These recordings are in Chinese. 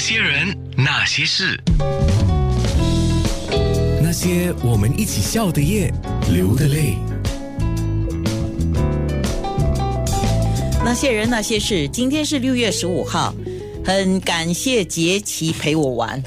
些人，那些事，那些我们一起笑的夜，流的泪。那些人那些事，今天是六月十五号，很感谢杰奇陪我玩。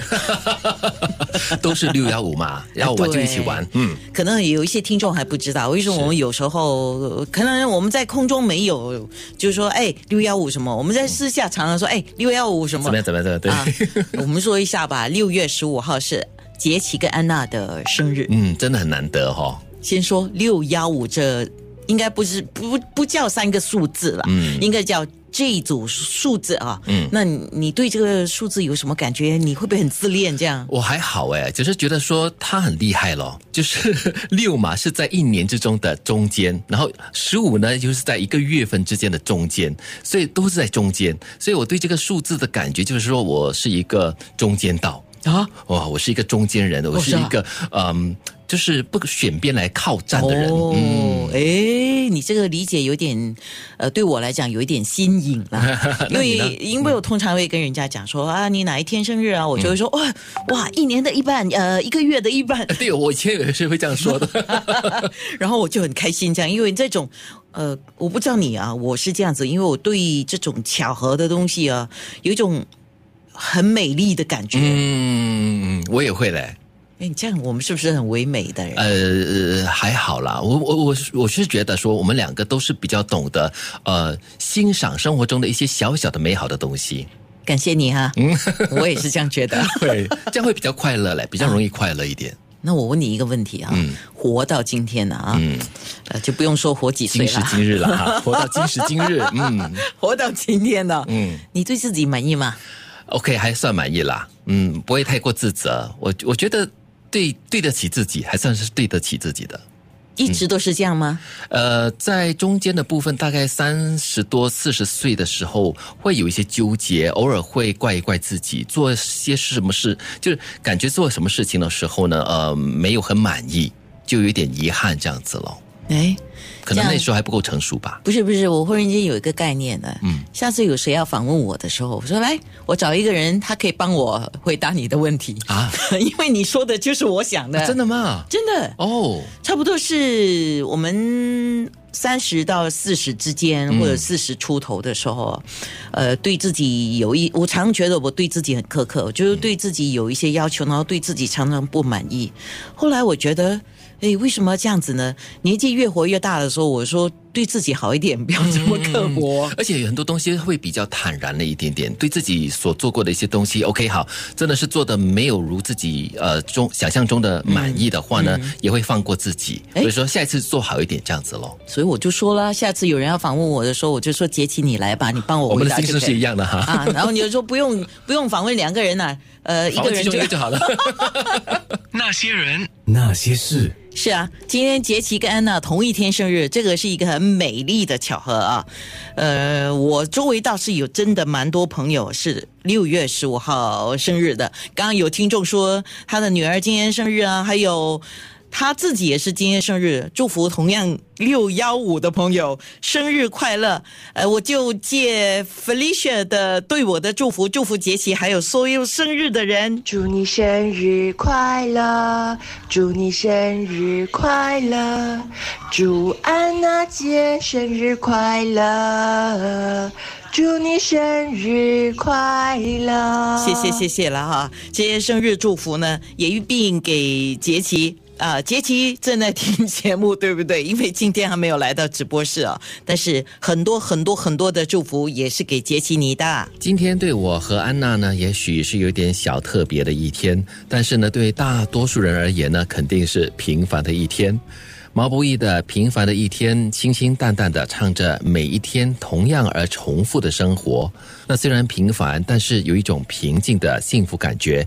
都是六幺五嘛，然后我就一起玩。嗯，可能有一些听众还不知道，为什么我们有时候可能我们在空中没有，就是说，哎，六幺五什么？我们在私下常常说，哎，六幺五什么？怎么样？怎么样？对，啊，我们说一下吧。六月十五号是杰奇跟安娜的生日。嗯，真的很难得哈、先说六幺五，这应该不是不不叫三个数字了，嗯应该叫这一组数字啊。嗯那你你对这个数字有什么感觉？你会不会很自恋这样？我还好哎，只是觉得说他很厉害咯，就是六嘛是在一年之中的中间，然后十五呢就是在一个月份之间的中间，所以都是在中间，所以我对这个数字的感觉就是说我是一个中间道啊，哇，我是一个中间人，我是一个嗯，就是不选边来靠站的人，哦嗯，，哎，你这个理解有点，呃，对我来讲有一点新颖啦。因为因为我通常会跟人家讲说啊，你哪一天生日啊？我就会说哇哇，一年的一半，呃，一个月的一半。对我以前也是会这样说的，然后我就很开心这样，因为这种呃，我不知道你啊，我是这样子，因为我对这种巧合的东西啊，有一种很美丽的感觉。嗯，我也会嘞。哎，你这样我们是不是很唯美的人？呃，还好啦，我我我是我是觉得说，我们两个都是比较懂得呃欣赏生活中的一些小小的美好的东西，感谢你哈，嗯。我也是这样觉得。对，这样会比较快乐嘞，比较容易快乐一点。那我问你一个问题啊，嗯。活到今天了啊，嗯，呃，就不用说活几岁了，今时今日了哈，活到今时今日，嗯。活到今天了，嗯。你对自己满意吗？，OK，还算满意啦，嗯，不会太过自责，我我觉得对对得起自己，还算是对得起自己的。一直都是这样吗？呃，在中间的部分，大概三十多、四十岁的时候，会有一些纠结，偶尔会怪一怪自己，做些什么事，就是感觉做什么事情的时候呢，呃，没有很满意，就有一点遗憾这样子咯。哎，可能那时候还不够成熟吧。不是不是，我忽然间有一个概念呢。嗯，下次有谁要访问我的时候，我说来，我找一个人，他可以帮我回答你的问题啊，因为你说的就是我想的，真的吗？真的，哦，差不多是我们三十到四十之间，嗯或者四十出头的时候，呃，对自己有一，我常觉得我对自己很苛刻，就是对自己有一些要求，然后对自己常常不满意。后来我觉得。哎，为什么要这样子呢？年纪越活越大的时候，我说对自己好一点，不要这么刻薄。而且有很多东西会比较坦然了一点点，对自己所做过的一些东西，OK 好，真的是做的没有如自己呃中想象中的满意的话呢，也会放过自己，哎所以说下一次做好一点这样子咯。所以我就说了，下次有人要访问我的时候，我就说杰奇你来吧，你帮我我们的回答我们的心声是一样的哈，啊。然后你就说不用不用访问两个人呐、呃，一个人就中一个就好了。那些人，那些事，是啊，今天杰奇跟安娜同一天生日，这个是一个很美丽的巧合啊。呃，我周围倒是有真的蛮多朋友是六月十五号生日的。刚刚有听众说他的女儿今天生日啊，还有。他自己也是今天生日，祝福同样六幺五的朋友生日快乐。呃，我就借 Felicia 的对我的祝福，祝福杰奇还有所有生日的人。祝你生日快乐，祝你生日快乐，祝安娜姐生日快乐，祝你生日快乐。谢谢谢谢了哈，这些生日祝福呢，也一并给杰奇。啊，杰奇正在听节目，对不对？因为今天还没有来到直播室啊，但是很多很多很多的祝福也是给杰奇你的。今天对我和安娜呢，也许是有点小特别的一天，但是呢，对大多数人而言呢，肯定是平凡的一天。毛不易的《平凡的一天》，清清淡淡的唱着每一天同样而重复的生活。那虽然平凡，但是有一种平静的幸福感觉。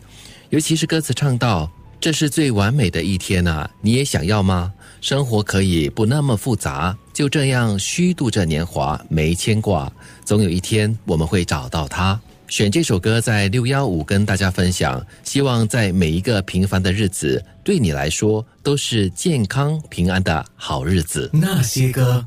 尤其是歌词唱到：“这是最完美的一天啊，你也想要吗？生活可以不那么复杂，就这样虚度着年华，没牵挂。总有一天我们会找到它。”选这首歌在六幺五跟大家分享，希望在每一个平凡的日子，对你来说都是健康平安的好日子。那些歌。